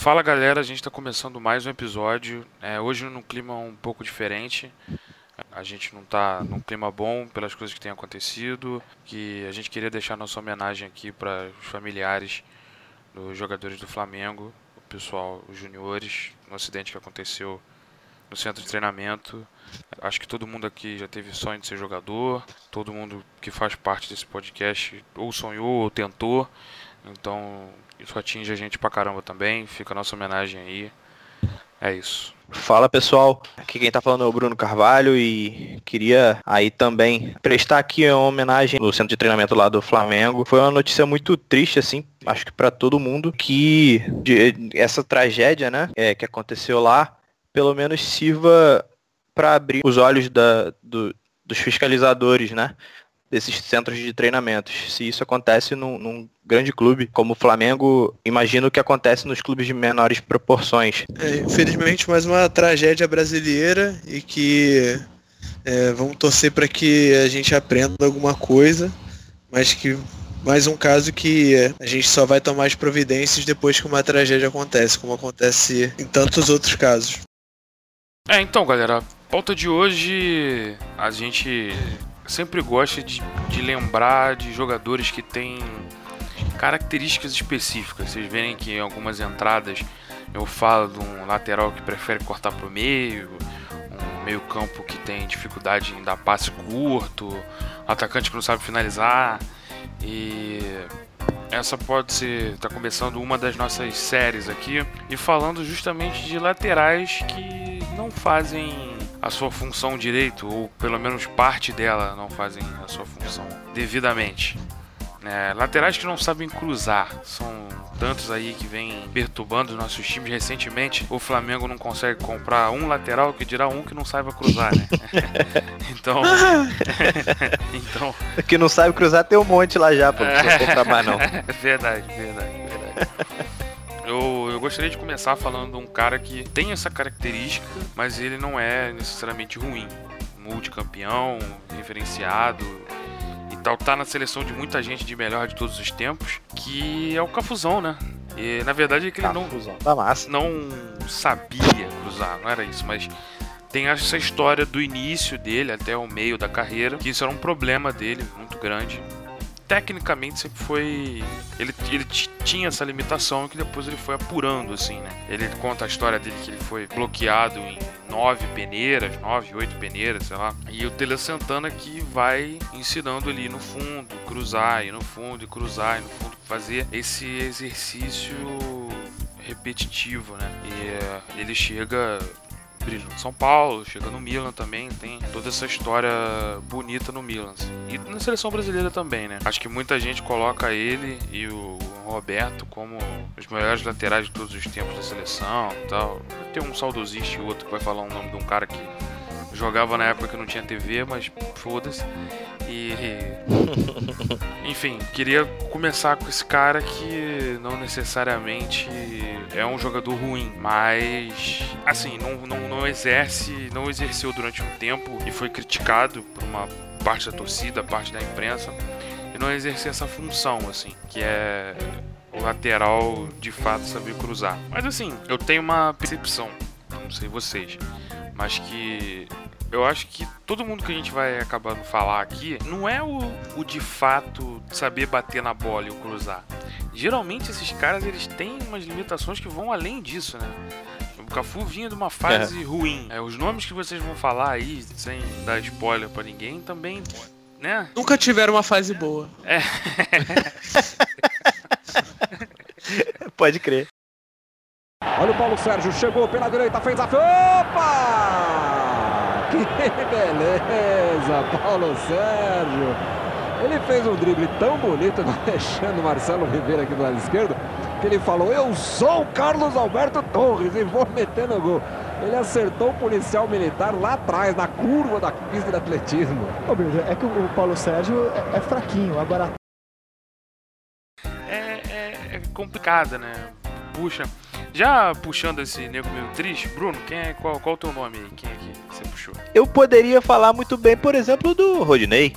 Fala galera, a gente está começando mais um episódio. É, hoje num clima um pouco diferente. A gente não está num clima bom pelas coisas que têm acontecido. Que a gente queria deixar nossa homenagem aqui para os familiares dos jogadores do Flamengo, o pessoal, os juniores, no acidente que aconteceu no centro de treinamento. Acho que todo mundo aqui já teve sonho de ser jogador. Todo mundo que faz parte desse podcast ou sonhou ou tentou. Então isso atinge a gente pra caramba também. Fica a nossa homenagem aí. É isso. Fala pessoal, aqui quem tá falando é o Bruno Carvalho e queria aí também prestar aqui uma homenagem no centro de treinamento lá do Flamengo. Foi uma notícia muito triste assim, acho que para todo mundo que essa tragédia, né, é, que aconteceu lá, pelo menos sirva para abrir os olhos da, do, dos fiscalizadores, né? Desses centros de treinamentos. Se isso acontece num, num, grande clube como o Flamengo, imagino que acontece nos clubes de menores proporções. É, infelizmente, mais uma tragédia brasileira e que é, vamos torcer para que a gente aprenda alguma coisa, mas que mais um caso que a gente só vai tomar as providências depois que uma tragédia acontece, como acontece em tantos outros casos. É, então, galera, a pauta de hoje a gente sempre gosta de, de lembrar de jogadores que têm características específicas. Vocês verem que em algumas entradas eu falo de um lateral que prefere cortar para o meio, um meio campo que tem dificuldade em dar passe curto, atacante que não sabe finalizar. E essa pode ser, está começando uma das nossas séries aqui e falando justamente de laterais que não fazem a sua função direito, ou pelo menos parte dela não fazem a sua função devidamente. É, laterais que não sabem cruzar, são tantos aí que vêm perturbando nossos times recentemente. O Flamengo não consegue comprar um lateral que dirá um que não saiba cruzar, né? então. então. Que não sabe cruzar tem um monte lá já, pô. Não comprar mais não. verdade, verdade, verdade. Eu, gostaria de começar falando de um cara que tem essa característica, mas ele não é necessariamente ruim. Multicampeão, referenciado e tal, tá na seleção de muita gente de melhor de todos os tempos, que é o Cafuzão, né? E na verdade é que ele não, tá não sabia cruzar, não era isso, mas tem essa história do início dele até o meio da carreira, que isso era um problema dele muito grande tecnicamente sempre foi. Ele, ele tinha essa limitação que depois ele foi apurando, assim, né? Ele conta a história dele que ele foi bloqueado em nove peneiras, nove, oito peneiras, sei lá. E o Tele Santana que vai ensinando ali no fundo, cruzar, e no fundo, e cruzar, e no fundo, fazer esse exercício repetitivo, né? E eh, ele chega brilha São Paulo, chega no Milan também, tem toda essa história bonita no Milan. Assim. E na seleção brasileira também, né? Acho que muita gente coloca ele e o Roberto como os melhores laterais de todos os tempos da seleção e tal. Tem um saudosista e outro que vai falar o nome de um cara que jogava na época que não tinha TV, mas foda-se. E. Enfim, queria começar com esse cara que não necessariamente é um jogador ruim, mas. Assim, não, não, não exerce. Não exerceu durante um tempo e foi criticado por uma parte da torcida, parte da imprensa. E não exercer essa função, assim, que é o lateral de fato saber cruzar. Mas assim, eu tenho uma percepção, não sei vocês, mas que eu acho que todo mundo que a gente vai acabando falar aqui não é o, o de fato saber bater na bola e o cruzar. Geralmente esses caras eles têm umas limitações que vão além disso, né? O Cafu vinha de uma fase é. ruim. É, os nomes que vocês vão falar aí, sem dar spoiler para ninguém, também, né? Nunca tiveram uma fase boa. É. Pode crer. Olha o Paulo Sérgio, chegou pela direita, fez a. Opa! Que beleza, Paulo Sérgio. Ele fez um drible tão bonito do Alexandre Marcelo Ribeiro aqui do lado esquerdo, que ele falou, eu sou o Carlos Alberto Torres e vou meter no gol. Ele acertou o policial militar lá atrás, na curva da pista de atletismo. Ô, é que o Paulo Sérgio é, é fraquinho, agora... É, é, é complicada, né? Puxa, já puxando esse nego meio triste, Bruno, quem é, qual, qual o teu nome aí? Quem é que você puxou? Eu poderia falar muito bem, por exemplo, do Rodinei.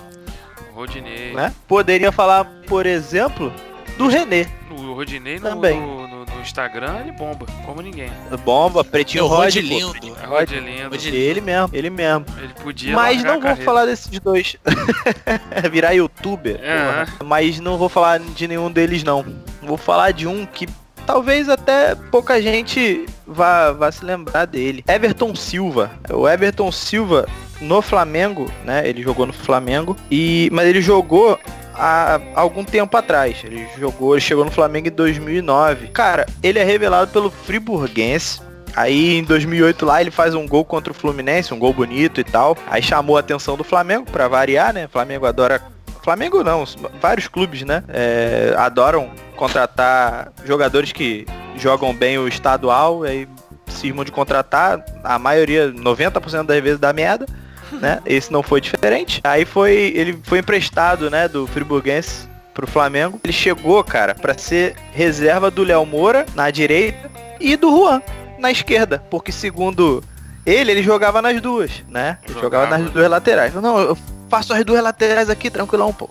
Rodinei. Né? Poderia falar, por exemplo, do René. O Rodinei no, Também. No, no, no Instagram, ele bomba, como ninguém. Bomba, pretinho Meu Rod, Rod lindo. É Rod lindo. Ele mesmo, ele mesmo. Ele podia Mas não vou falar desses dois. Virar youtuber. É. Mas não vou falar de nenhum deles não. Vou falar de um que talvez até pouca gente vá, vá se lembrar dele. Everton Silva. O Everton Silva no Flamengo, né? Ele jogou no Flamengo. E, mas ele jogou há algum tempo atrás. Ele jogou, ele chegou no Flamengo em 2009. Cara, ele é revelado pelo Friburguense. Aí em 2008 lá ele faz um gol contra o Fluminense, um gol bonito e tal. Aí chamou a atenção do Flamengo pra variar, né? O Flamengo adora Flamengo não, vários clubes, né? é, adoram contratar jogadores que jogam bem o estadual, aí cismam de contratar, a maioria, 90% das vezes dá merda, né? Esse não foi diferente. Aí foi, ele foi emprestado, né, do Friburguense pro Flamengo. Ele chegou, cara, pra ser reserva do Léo Moura na direita e do Juan na esquerda, porque segundo ele, ele jogava nas duas, né? Ele jogava, Jogava. nas duas laterais. Não, eu faço as duas laterais aqui, tranquilão, pô.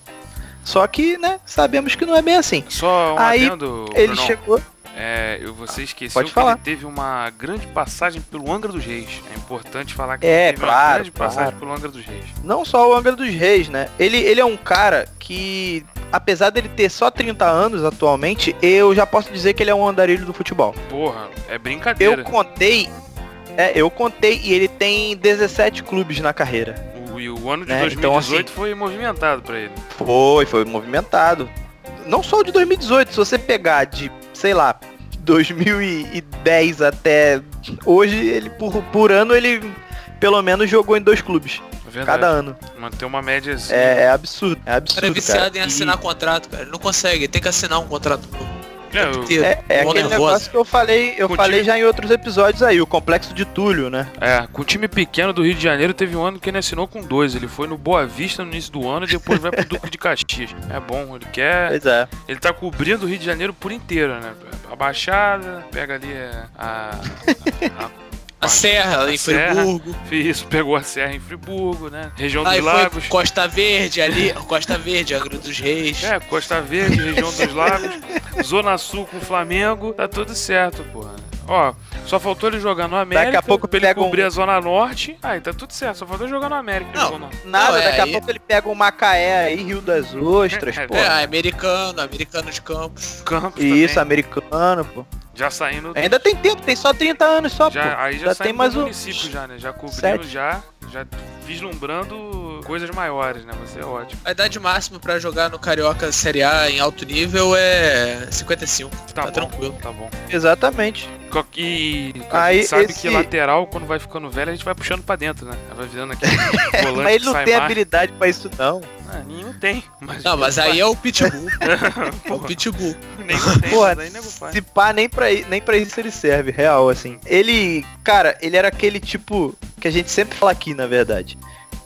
Só que, né, sabemos que não é bem assim. Só um Aí, adendo, Ele Brunão. chegou. É, você esqueceu Pode que falar. ele teve uma grande passagem pelo Angra dos Reis. É importante falar que É, ele teve uma claro, grande passagem claro. pelo Angra dos Reis. Não só o Angra dos Reis, né? Ele, ele é um cara que, apesar dele ter só 30 anos atualmente, eu já posso dizer que ele é um andarilho do futebol. Porra, é brincadeira. Eu contei. É, eu contei e ele tem 17 clubes na carreira. O, e o ano de né, 2018 então, assim- foi movimentado pra ele. Foi, foi movimentado. Não só o de 2018, se você pegar de, sei lá, 2010 até hoje, ele por, por ano ele pelo menos jogou em dois clubes, É verdade. cada ano. Manter uma média assim. É, é absurdo, é O absurdo, cara é viciado cara. em E- assinar contrato, cara. Ele não consegue, tem que assinar um contrato novo. É. É, é aquele nervoso. negócio que eu falei, eu Com falei time- já em outros episódios aí, o complexo de Túlio, né? é, com o time pequeno do Rio de Janeiro, teve um ano que ele assinou com dois. Ele foi no Boa Vista no início do ano e depois vai pro Duque de Caxias. É bom, ele quer. Pois é. Ele tá cobrindo o Rio de Janeiro por inteiro, né? A Baixada, pega ali é, a. a- A Serra, A em Serra. Friburgo. Isso, pegou a Serra em Friburgo, né? Região Aí dos Lagos. Costa Verde ali, Costa Verde, Angra dos Reis. É, Costa Verde, região dos Lagos, Zona Sul com o Flamengo, tá tudo certo, porra. Ó, só faltou ele jogar no América, Daqui a pouco pra ele pega um- cobrir a Zona Norte. Aí, tá tudo certo, só faltou ele jogar no América. Não. Nada, Não, é daqui a aí- pouco ele pega um Macaé aí, Rio das Ostras, É, pô. É, americano, americano de Campos. Campos Isso, também, americano, pô. já saindo... Ainda tem tempo, tem só 30 anos só, já, pô. aí já, já tem mais um- município já, né? Já cobrindo Sete. já, já vislumbrando coisas maiores, né? Você é ótimo. A idade máxima pra jogar no Carioca Série A em alto nível é 55. Tá, Tá bom, tranquilo. Tá bom. Exatamente. E a Aí, gente sabe esse- que lateral, quando vai ficando velho, a gente vai puxando pra dentro, né? Vai virando aquele volante Mas ele não tem mais. habilidade pra isso não. Ah, nenhum tem. Mas Não, mas aí é o Pitbull. É o Pitbull. nenhum tem, Porra, mas aí nego faz. Se pá, nem pra, nem pra isso ele serve, real, assim. Ele, cara, ele era aquele tipo que a gente sempre fala aqui, na verdade.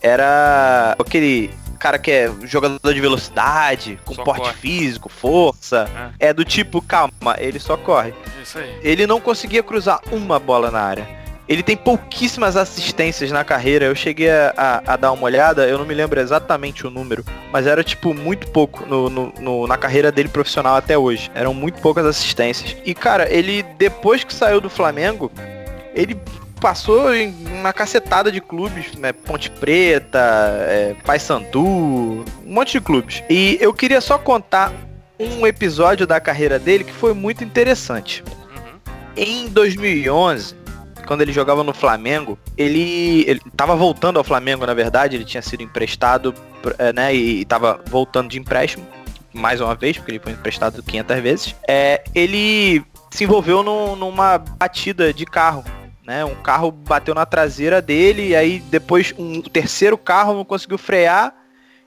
Era aquele cara que é jogador de velocidade, com Só porte corre. físico, força. É do tipo, calma, ele só corre. Isso aí. Ele não conseguia cruzar uma bola na área. Ele tem pouquíssimas assistências na carreira. Eu cheguei a, a- a dar uma olhada, eu não me lembro exatamente o número, mas era tipo muito pouco no, no- no- na carreira dele profissional até hoje. Eram muito poucas assistências. E cara, ele depois que saiu do Flamengo, ele passou em uma cacetada de clubes, né? Ponte Preta, é, Paysandu, um monte de clubes. E eu queria só contar um episódio da carreira dele que foi muito interessante. Em 2011, quando ele jogava no Flamengo, ele, ele voltando ao Flamengo, na verdade, ele tinha sido emprestado, eh, né, e tava voltando de empréstimo, mais uma vez, porque ele foi emprestado 500 vezes. É, ele se envolveu num- numa batida de carro, né, um carro bateu na traseira dele, e aí depois um terceiro carro não conseguiu frear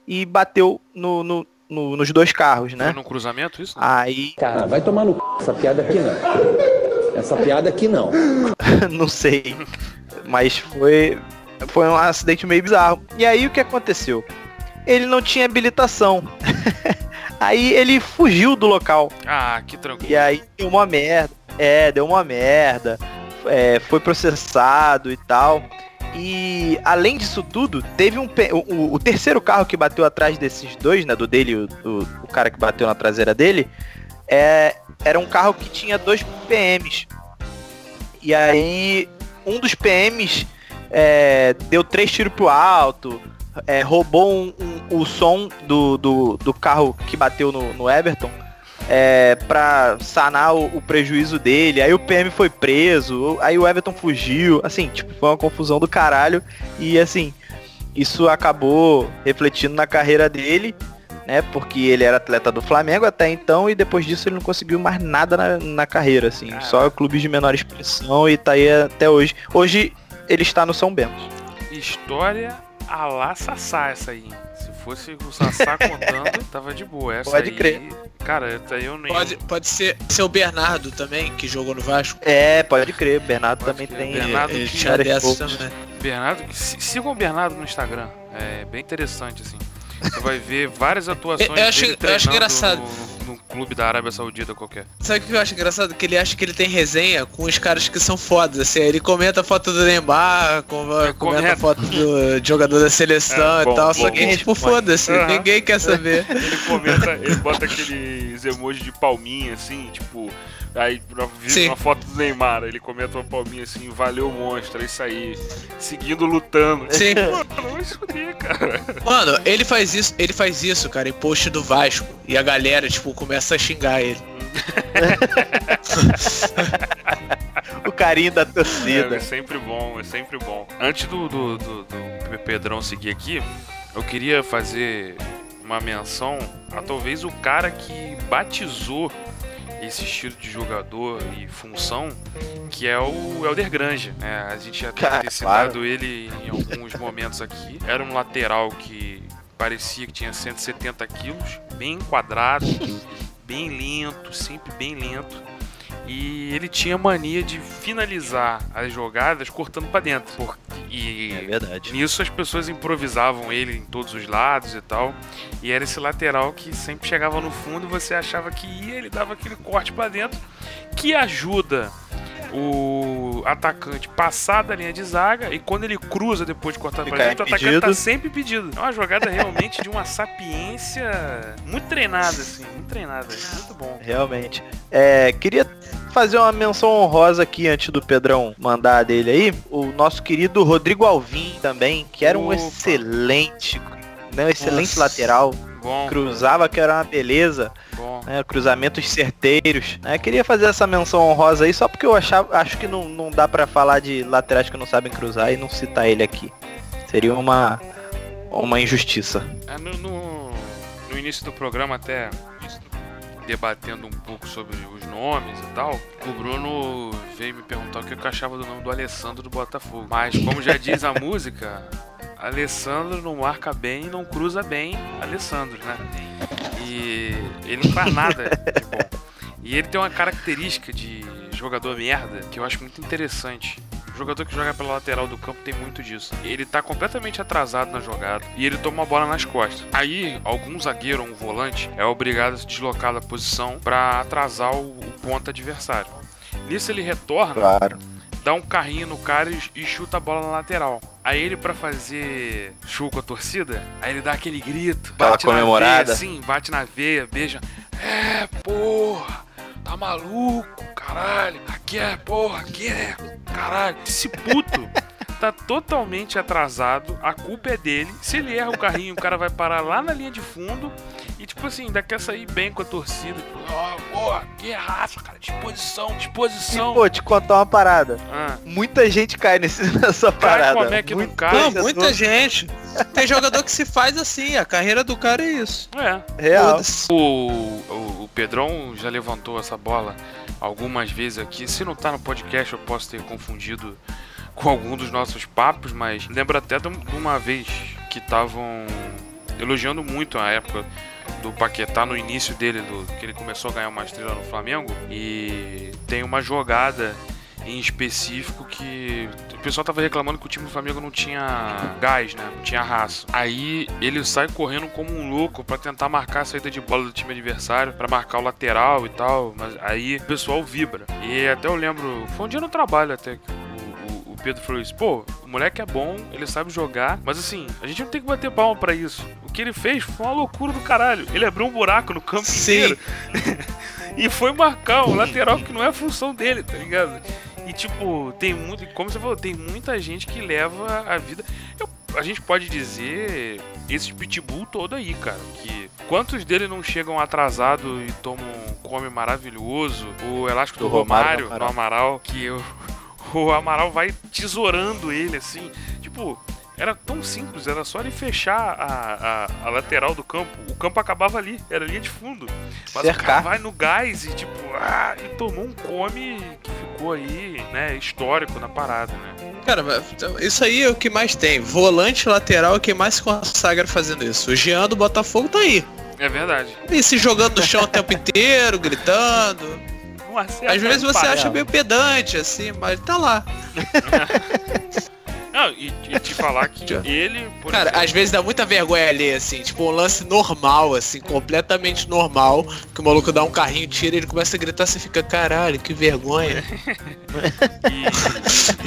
e bateu no- no- no- nos dois carros, Foi né. num cruzamento isso? Aí Cara, vai tomar no c... essa piada aqui não. Essa piada aqui não. não sei. Mas foi, foi um acidente meio bizarro. E aí o que aconteceu? Ele não tinha habilitação. aí ele fugiu do local. Ah, que tranquilo. E aí deu uma merda. É, deu uma merda. É, foi processado e tal. E além disso tudo, teve um o, o- terceiro carro que bateu atrás desses dois, né, do dele e o, o cara que bateu na traseira dele, é, era um carro que tinha dois PMs. E aí, um dos PMs é, deu três tiros pro alto, é, roubou um, um, o som do, do, do, carro que bateu no, no Everton é, pra sanar o, o, prejuízo dele. Aí o PM foi preso, aí o Everton fugiu. Assim, tipo, foi uma confusão do caralho. E assim, isso acabou refletindo na carreira dele né? Porque ele era atleta do Flamengo até então e depois disso ele não conseguiu mais nada na, na carreira, assim. Caramba. Só clubes de menor expressão e tá aí até hoje. Hoje ele está no São Bento. História a lá Sassá essa aí. Se fosse o Sassá contando, tava de boa. Essa pode aí, crer. Cara, essa aí eu nem. Pode, pode ser, ser o Bernardo também, que jogou no Vasco. É, pode crer. Bernardo pode também crer. tem. Bernardo ele tinha dessas também. Bernardo, sigam o Bernardo no Instagram. É bem interessante, assim. Você vai ver várias atuações eu acho, dele eu acho engraçado. No, no, clube da Arábia Saudita qualquer. Sabe o que eu acho engraçado? Que ele acha que ele tem resenha com os caras que são fodas. Assim, ele comenta a foto do Neymar, com, comenta, a foto do jogador da seleção é, bom, e tal. Bom, só que, bom, tipo, foda-se, uhum. ninguém quer saber. ele comenta, ele bota aqueles emojis de palminha, assim, tipo Aí vi uma foto do Neymar, ele comenta uma palminha assim, valeu monstro, é isso aí. Seguindo lutando. Sim. Mano, não esconder, cara. Mano, ele faz isso, ele faz isso, cara, em post do Vasco. E a galera, tipo, começa a xingar ele. o carinho da torcida. É, é, sempre bom, é sempre bom. Antes do, do, do, do Pedrão seguir aqui, eu queria fazer uma menção a talvez o cara que batizou esse estilo de jogador e função, que é o Elder Grange. Né? A gente já tem citado claro. ele em alguns momentos aqui. Era um lateral que parecia que tinha 170 quilos, bem enquadrado, bem lento, sempre bem lento e ele tinha mania de finalizar as jogadas cortando para dentro. Por, e é verdade. nisso as pessoas improvisavam ele em todos os lados e tal. E era esse lateral que sempre chegava no fundo e você achava que ia, ele dava aquele corte para dentro que ajuda o atacante passar da linha de zaga e quando ele cruza depois de cortar para dentro, o atacante tá sempre pedido. É uma jogada realmente de uma sapiência muito treinada, assim, muito treinada, muito bom. Realmente. É, queria fazer uma menção honrosa aqui antes do Pedrão mandar dele aí. O nosso querido Rodrigo Alvim também, que era um Opa. excelente, né, um excelente Nossa. lateral Bom, cruzava que era uma beleza. Né, cruzamentos certeiros. Né, queria fazer essa menção honrosa aí só porque eu achava, acho que não, não dá para falar de laterais que não sabem cruzar e não citar ele aqui. Seria uma, uma injustiça. É, no, no, no início do programa até debatendo um pouco sobre os nomes e tal, o Bruno veio me perguntar o que eu achava do nome do Alessandro do Botafogo. Mas como já diz a música, Alessandro não marca bem, não cruza bem Alessandro, né? E ele não faz nada de bom. E ele tem uma característica de jogador merda que eu acho muito interessante. O jogador que joga pela lateral do campo tem muito disso. Ele tá completamente atrasado na jogada e ele toma a bola nas costas. Aí, algum zagueiro ou um volante é obrigado a se deslocar da posição para atrasar o, o ponto adversário. Nisso ele retorna claro dá um carrinho no cara e, chuta a bola na lateral. Aí ele, para fazer show com a torcida, aí ele dá aquele grito, bate Aquela comemorada. veia, sim, bate na veia, beija. É, porra, tá maluco, caralho. Aqui é, porra, aqui é, caralho. Esse puto tá totalmente atrasado, a culpa é dele. Se ele erra o carrinho, o cara vai parar lá na linha de fundo e, tipo assim, ainda quer sair bem com a torcida. Tipo, ó, oh, porra, que raça, cara, disposição, disposição. E, pô, te contar uma parada. Ah. Muita gente cai nesse, nessa parada. Como é que não cai? Não, muita gente. Tem jogador que se faz assim, a carreira do cara é isso. É. Real. O, o, o Pedrão já levantou essa bola algumas vezes aqui. Se não tá no podcast, eu posso ter confundido com algum dos nossos papos, mas lembro até de uma vez que estavam elogiando muito a época do Paquetá no início dele, do, que ele começou a ganhar uma estrela no Flamengo, e tem uma jogada em específico que o pessoal tava reclamando que o time do Flamengo não tinha gás, né? Não tinha raça. Aí ele sai correndo como um louco para tentar marcar a saída de bola do time adversário, para marcar o lateral e tal, mas aí o pessoal vibra. E até eu lembro, foi um dia no trabalho até que Pedro falou isso, pô, moleque é bom, ele sabe jogar, mas assim, a gente não tem que bater palma pra isso. O que ele fez foi uma loucura do caralho. Ele abriu um buraco no campo Sim. inteiro e foi marcar um lateral que não é a função dele, tá ligado? E tipo, tem muito, como você falou, tem muita gente que leva a vida. Eu- a gente pode dizer esse pitbull todo aí, cara, que quantos dele não chegam atrasado e tomam um come maravilhoso? O elástico do, Do Romário Romário, no Amaral, que o, o Amaral vai tesourando ele assim, tipo, era tão simples, era só ele fechar a, a, a lateral do campo. O campo acabava ali, era linha de fundo. Mas o cara Cercar. vai no gás e tipo, ah, e tomou um come que ficou aí, né, histórico na parada, né? Cara, então, isso aí é o que mais tem. Volante lateral é o que mais se consagra fazendo isso. O Jean do Botafogo tá aí. É verdade. E se jogando no chão o tempo inteiro, gritando. Não acerta Às vezes você acha meio pedante, assim, mas tá lá. Não, e, e te falar que ele, por Cara, exemplo, às vezes dá muita vergonha ali, assim, tipo um lance normal, assim, completamente normal, que o maluco dá um carrinho, tira e ele começa a gritar, você fica, caralho, que vergonha. e,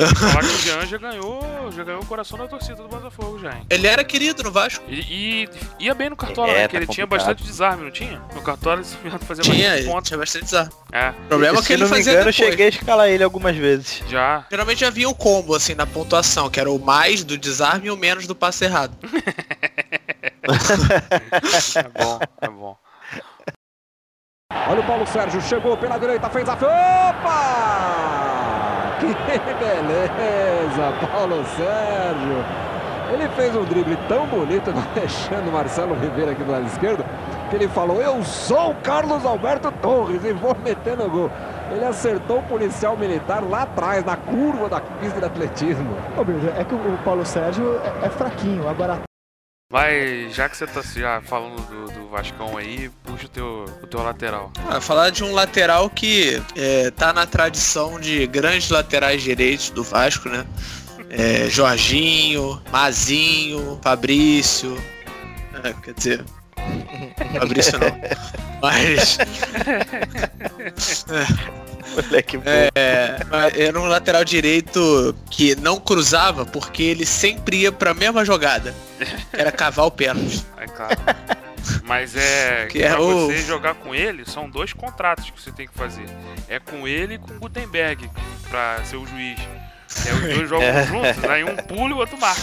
e falar que o Jean já ganhou, já ganhou o coração da torcida do Botafogo já, hein? Ele era querido no Vasco. E, e ia bem no Cartola, É, né? tá Que ele tinha bastante desarme, não tinha? No Cartola ele fazia Tinha, bastante ele pontos. tinha bastante desarme. É, O problema é que Se ele não me fazia engano, eu depois. cheguei a escalar ele algumas vezes. já. Geralmente já vinha o combo, assim, na pontuação, que era o mais do desarme e o menos do passe errado. É bom, é bom. Olha o Paulo Sérgio, chegou pela direita, fez a... Opa! Que beleza, Paulo Sérgio. Ele fez um drible tão bonito, deixando o Marcelo Ribeiro aqui do lado esquerdo, que ele falou, eu sou o Carlos Alberto Torres e vou meter no gol. Ele acertou o policial militar lá atrás, na curva da pista de atletismo. Ô, Birja, é que o Paulo Sérgio é, é fraquinho. Agora, Mas já que você tá já falando do, do Vascão aí, puxa o teu, o teu lateral. Ah, falar de um lateral que é, tá na tradição de grandes laterais direitos do Vasco, né? É, Jorginho, Mazinho, Fabrício. É, quer dizer. Fabrício não. Mas. Moleque bom. É, era um lateral direito que não cruzava porque ele sempre ia pra mesma jogada. Era cavar o pênalti. É claro. Mas é. Que Que é pra o- você jogar com ele, são dois contratos que você tem que fazer. É com ele e com o Gutenberg, pra ser o juiz. É, os dois jogam É. juntos, aí um pula e o outro marca.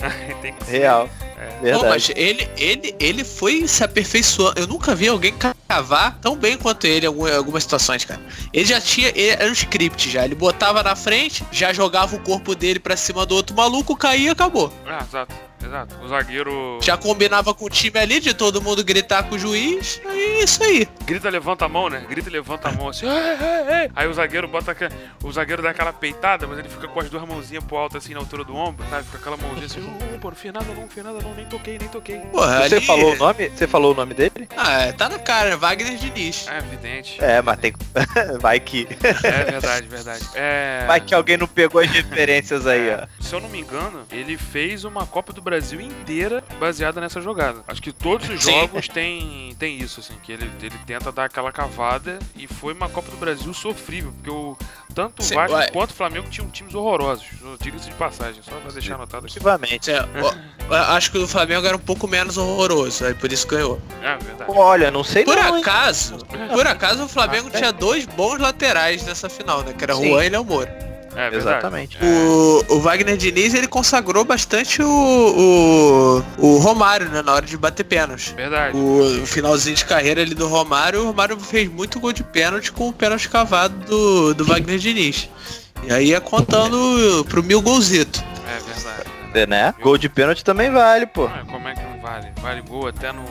tem que ser. Real. É. Não, mas Verdade. ele, ele, ele foi se aperfeiçoando. Eu nunca vi alguém cavar tão bem quanto ele em algumas situações, cara. Ele já tinha. Ele era um script já. Ele botava na frente, já jogava o corpo dele pra cima do outro maluco, caía e acabou. Ah, exato, exato. O zagueiro Já combinava com o time ali de todo mundo gritar com o juiz. Aí é isso aí. grita, levanta a mão, né? Grita e levanta a mão assim. "Ei, ei, ei". Aí o zagueiro bota. O zagueiro dá aquela peitada, mas ele fica com as duas mãozinhas pro alto assim na altura do ombro, sabe? Fica aquela mãozinha assim, "Ô, pô, não fiz nada não, não fiz nada não, nem toquei, nem toquei. Porra, Você ali... falou o nome? Você falou o nome dele? Ah, é, tá na cara, né? Wagner Diniz. É evidente. É, mas tem. Vai que. É verdade, verdade. É. Vai que alguém não pegou as referências aí, ó. Se eu não me engano, ele fez uma Copa do Brasil inteira baseada nessa jogada. Acho que todos os Sim. jogos tem, tem isso, assim, que ele, ele tenta dar aquela cavada e foi uma Copa do Brasil sofrível, porque o, tanto o Vasco ué. quanto o Flamengo tinham times horrorosos. Diga-se de passagem, só pra deixar anotado aqui. É, eu acho que o Flamengo era um pouco menos horroroso, aí por isso ganhou. É verdade. Olha, não sei Por não, hein? acaso, por acaso o Flamengo tinha dois bons laterais nessa final, né? Que era Sim. Juan e Léo Moura. É verdade. Exatamente. O, o Wagner Diniz, ele consagrou bastante o, o, o Romário, né? Na hora de bater pênalti. Verdade. O finalzinho de carreira ali do Romário, o Romário fez muito gol de pênalti com o pênalti cavado do, do Wagner Diniz. E aí é contando pro mil golzito. É verdade. É, Né? Gol de pênalti também vale, pô. Ah, como é que não vale? Vale gol até no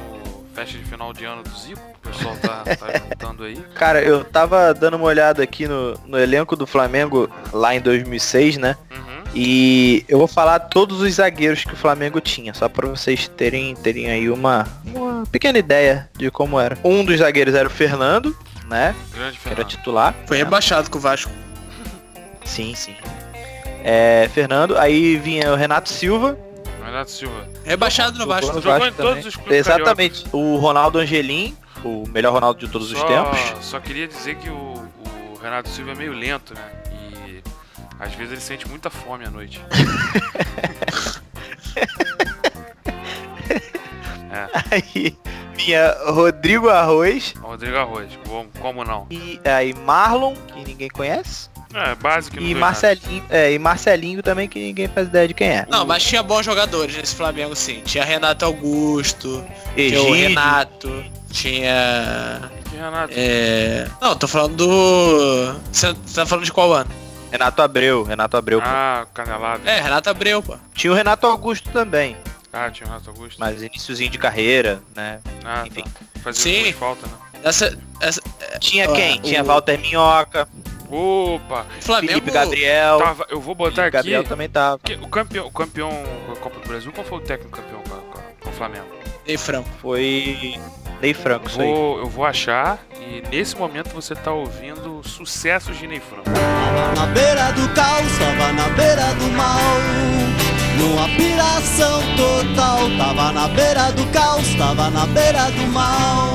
festa de final de ano do Zico. O pessoal tá, tá juntando aí. Cara, eu tava dando uma olhada aqui no, no elenco do Flamengo lá em 2006, né? Uhum. E eu vou falar todos os zagueiros que o Flamengo tinha, só pra vocês terem, terem aí uma, uma pequena ideia de como era. Um dos zagueiros era o Fernando, né? Grande Que era Fernando. titular. Foi rebaixado com o Vasco. Sim, sim. É, Fernando, aí vinha o Renato Silva. Renato Silva. Rebaixado no Vasco. no Jogou em todos os clubes Exatamente. O Ronaldo Angelim, o melhor Ronaldo de todos os Só, tempos. só queria dizer que o, o Renato Silva é meio lento, né? E Às vezes ele sente muita fome à noite. é. Aí vinha Rodrigo Arroz. Rodrigo Arroz, como não? E aí Marlon, que ninguém conhece. É, básico. E Marcelinho, é, e Marcelinho também, que ninguém faz ideia de quem é. Não, mas tinha bons jogadores nesse Flamengo, sim. Tinha Renato Augusto, Egídio. tinha o Renato, tinha... Tinha Renato. É... Não, tô falando do... Você tá falando de qual ano? Renato Abreu, Renato Abreu. Ah, canelado. É, Renato Abreu, pô. Tinha o Renato Augusto também. Ah, tinha o Renato Augusto. Mas iníciozinho de carreira, né? Ah, Enfim. Tá. Fazia Sim. falta, né? Essa, essa, tinha quem? Tinha o... Walter Minhoca. Opa! Flamengo. Felipe Gabriel. Tava, eu vou botar Felipe aqui. Gabriel também tava. O campeão, o campeão da Copa do Brasil, qual foi o técnico campeão com, o Flamengo? Ney Franco. Foi Ney Franco, eu vou, eu vou achar e nesse momento você tá ouvindo sucessos de Ney Franco. Tava na beira do caos, tava na beira do mal. Numa piração total, tava na beira do caos, tava na beira do mal.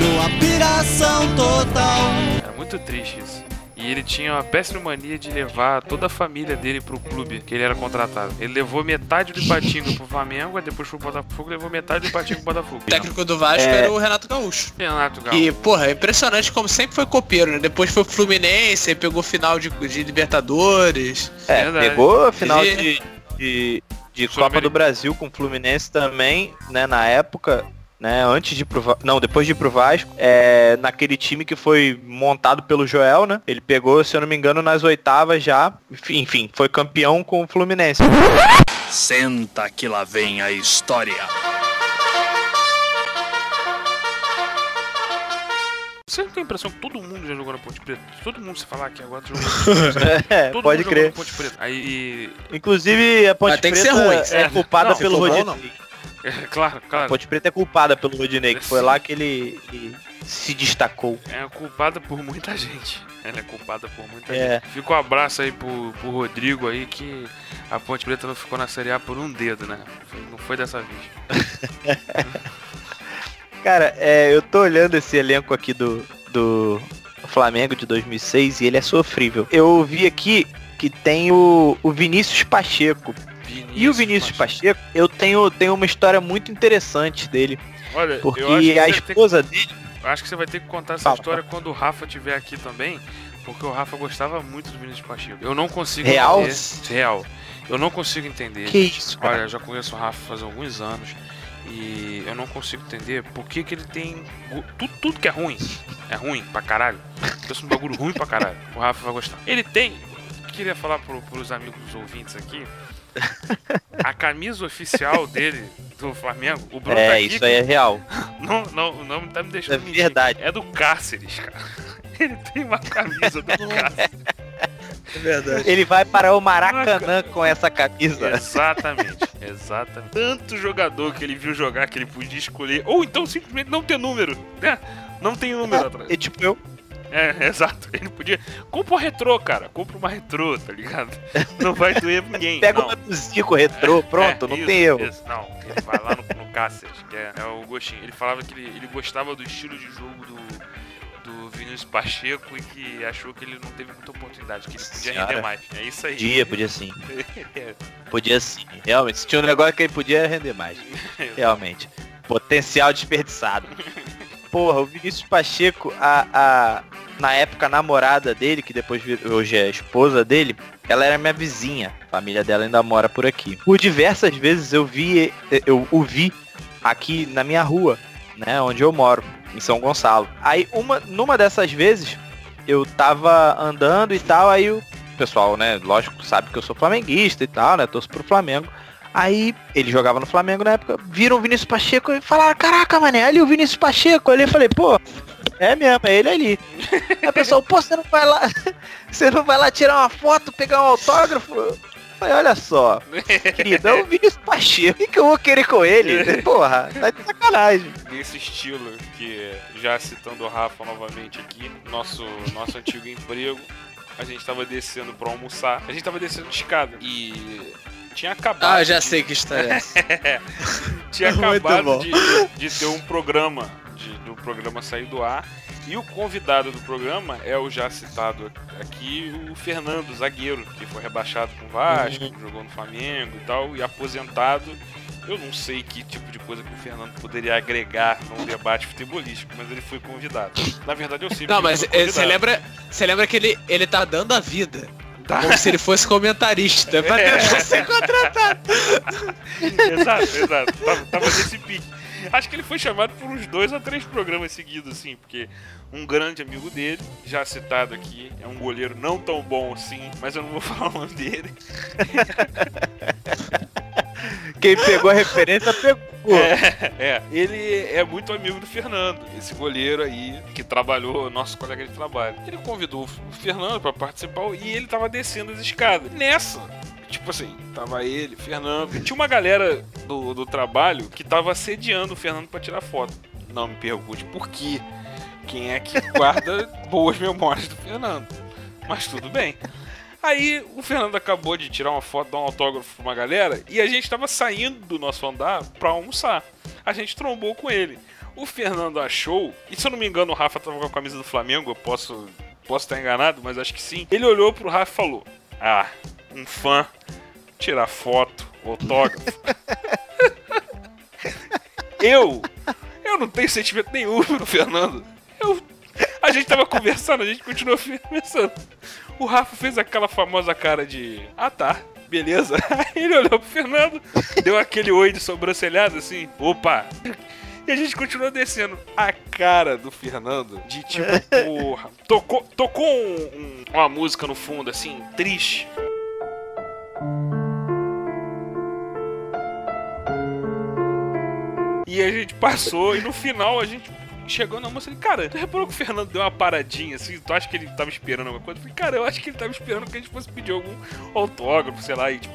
Numa piração total. Era muito triste isso. E ele tinha uma péssima mania de levar toda a família dele pro clube que ele era contratado. Ele levou metade do Ipatinga pro Flamengo, depois foi pro Botafogo, levou metade do Ipatinga pro Botafogo. O técnico do Vasco é... era o Renato Gaúcho. Renato Gaúcho. E, porra, é impressionante como sempre foi copeiro, né? Depois foi o Fluminense, aí pegou final de, de Libertadores. É, Verdade. pegou final de, de, de Copa do Brasil com o Fluminense também, né? Na época né? Antes de ir pro não, depois de ir pro Vasco, é, naquele time que foi montado pelo Joel, né? Ele pegou, se eu não me engano, nas oitavas já, enfim, foi campeão com o Fluminense. Senta que lá vem a história. Você não tem a impressão que todo mundo já jogou na Ponte Preta? Todo mundo se falar aqui agora jogou na Ponte Preta. é, todo pode crer. Ponte Preta. Aí, Inclusive, a Ponte Preta é, é culpada não, pelo Rodinei. Claro, claro. A Ponte Preta é culpada pelo Rodinei, que foi lá que ele, ele, se destacou. É culpada por muita gente. Ela é culpada por muita é. gente. Fica um abraço aí pro, pro Rodrigo aí, que a Ponte Preta não ficou na Série A por um dedo, né? Não foi dessa vez. Cara, é, eu tô olhando esse elenco aqui do, do Flamengo de 2006 e ele é sofrível. Eu vi aqui que tem o, o Vinícius Pacheco. Vinícius e o Vinícius Pacheco, Pacheco, eu tenho, tenho uma história muito interessante dele. Olha, porque a esposa que, dele. Acho que você vai ter que contar essa Fala. história quando o Rafa estiver aqui também, porque o Rafa gostava muito do Vinícius Pacheco. Eu não consigo Real? entender. Real. Eu não consigo entender. Que isso, cara? Olha, eu já conheço o Rafa faz alguns anos e eu não consigo entender por que, que ele tem. Tudo, tudo que é ruim é ruim pra caralho. Pensa um bagulho ruim pra caralho. O Rafa vai gostar. Ele tem. Queria falar pro, pros amigos ouvintes aqui a camisa oficial dele do Flamengo, o Bruno É, tá isso aí é real. Não, não, o nome tá me deixando. É mentir. verdade. É do Cáceres, cara. Ele tem uma camisa do Cáceres. É verdade. Ele vai para o Maracanã com essa camisa. Exatamente, exatamente. Tanto jogador que ele viu jogar que ele podia escolher, ou então simplesmente não ter número, né? Não tem número é, atrás. É tipo eu. É, exato. Ele podia. Compra um retrô, cara. Compra uma retrô, tá ligado? Não vai doer ninguém. Pega não. uma do Zico retrô, é, pronto, é, não isso, tem erro. Isso. Não, ele vai lá no, no Cáceres, que é, é, o gostinho. Ele falava que ele, ele gostava do estilo de jogo do, do Vinícius Pacheco e que achou que ele não teve muita oportunidade, que ele podia Senhora, render mais. É isso aí. Podia, podia sim. podia sim. Realmente, se tinha um negócio que ele podia render mais. Realmente. Potencial desperdiçado. Porra, o Vinícius Pacheco, a, a, na época namorada dele, que depois hoje é esposa dele, ela era minha vizinha. A família dela ainda mora por aqui. Por diversas vezes eu vi, eu o vi aqui na minha rua, né, onde eu moro, em São Gonçalo. Aí uma, numa dessas vezes, eu tava andando e tal, aí o pessoal, né, lógico, sabe que eu sou flamenguista e tal, né, torço pro Flamengo. Aí ele jogava no Flamengo na época, viram o Vinícius Pacheco e falaram, caraca, mané, ali o Vinícius Pacheco. Ali eu falei, pô, é mesmo, é ele ali. Aí o pessoal, pô, você não vai lá, você não vai lá tirar uma foto, pegar um autógrafo? Eu falei, olha só, querido, é o Vinícius Pacheco, o que, que eu vou querer com ele? Porra, tá de sacanagem. Nesse estilo que, já citando o Rafa novamente aqui, nosso, nosso antigo emprego, a gente tava descendo pra almoçar, a gente tava descendo de escada e tinha acabado. Ah, já de... sei que história é essa. tinha acabado de, de, ter um programa de, do programa sair do ar. E o convidado do programa é o já citado aqui, o Fernando, zagueiro, que foi rebaixado com o Vasco, uhum. jogou no Flamengo e tal, e aposentado. Eu não sei que tipo de coisa que o Fernando poderia agregar num debate futebolístico, mas ele foi convidado. Na verdade, eu sei Não, mas você lembra, lembra que ele, ele tá dando a vida. Tá. Como se ele fosse comentarista, pra é. tentar ser contratado. exato, exato. Tava, tava nesse pique. Acho que ele foi chamado por uns dois ou três programas seguidos, assim, porque um grande amigo dele, já citado aqui, é um goleiro não tão bom assim, mas eu não vou falar o nome dele. Quem pegou a referência pegou. É, é, ele é muito amigo do Fernando, esse goleiro aí que trabalhou, nosso colega de trabalho. Ele convidou o Fernando para participar e ele tava descendo as escadas. Nessa, tipo assim, tava ele, Fernando. Tinha uma galera do, do trabalho que tava assediando o Fernando para tirar foto. Não me pergunte por quê. Quem é que guarda boas memórias do Fernando? Mas tudo bem. Aí o Fernando acabou de tirar uma foto, dar um autógrafo pra uma galera e a gente tava saindo do nosso andar pra almoçar. A gente trombou com ele. O Fernando achou, e se eu não me engano o Rafa tava com a camisa do Flamengo, eu posso, posso estar enganado, mas acho que sim. Ele olhou pro Rafa e falou: Ah, um fã, tirar foto, autógrafo. eu, eu não tenho sentimento nenhum pro Fernando. Eu, a gente tava conversando, a gente continuou conversando. O Rafa fez aquela famosa cara de. Ah tá, beleza. Aí ele olhou pro Fernando, deu aquele oi de sobrancelhado assim. Opa! E a gente continuou descendo. A cara do Fernando, de tipo, porra. Tocou, tocou um, um, uma música no fundo, assim, triste. E a gente passou e no final a gente chegou na moça e cara, tu reparou que o Fernando deu uma paradinha assim? Tu acha que ele tava esperando alguma coisa? Eu falei, cara, eu acho que ele tava esperando que a gente fosse pedir algum autógrafo, sei lá, e tipo,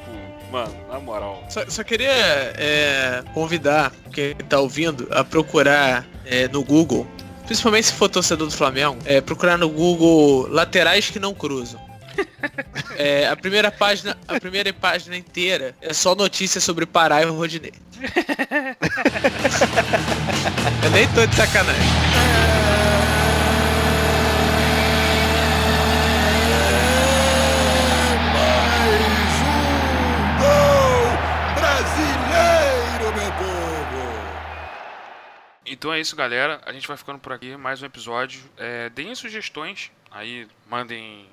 mano, na moral. Só, só queria é, convidar quem tá ouvindo a procurar é, no Google, principalmente se for torcedor do Flamengo, é, procurar no Google laterais que não cruzam. É, a primeira página, a primeira página inteira é só notícias sobre Pará e o Rodinei. Eu nem tô de sacanagem. Então é isso, galera. A gente vai ficando por aqui. Mais um episódio. É, deem sugestões. Aí mandem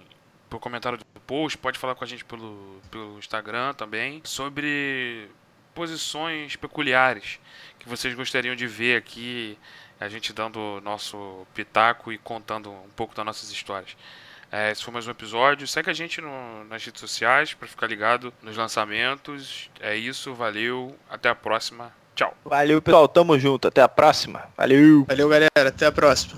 pro comentário do post. Pode falar com a gente pelo, pelo Instagram também. Sobre posições peculiares que vocês gostariam de ver aqui, a gente dando nosso pitaco e contando um pouco das nossas histórias. É, esse foi mais um episódio. Segue a gente no, nas redes sociais para ficar ligado nos lançamentos. É isso, valeu, até a próxima. Tchau. Valeu, pessoal. Tamo junto. Até a próxima. Valeu. Valeu, galera. Até a próxima.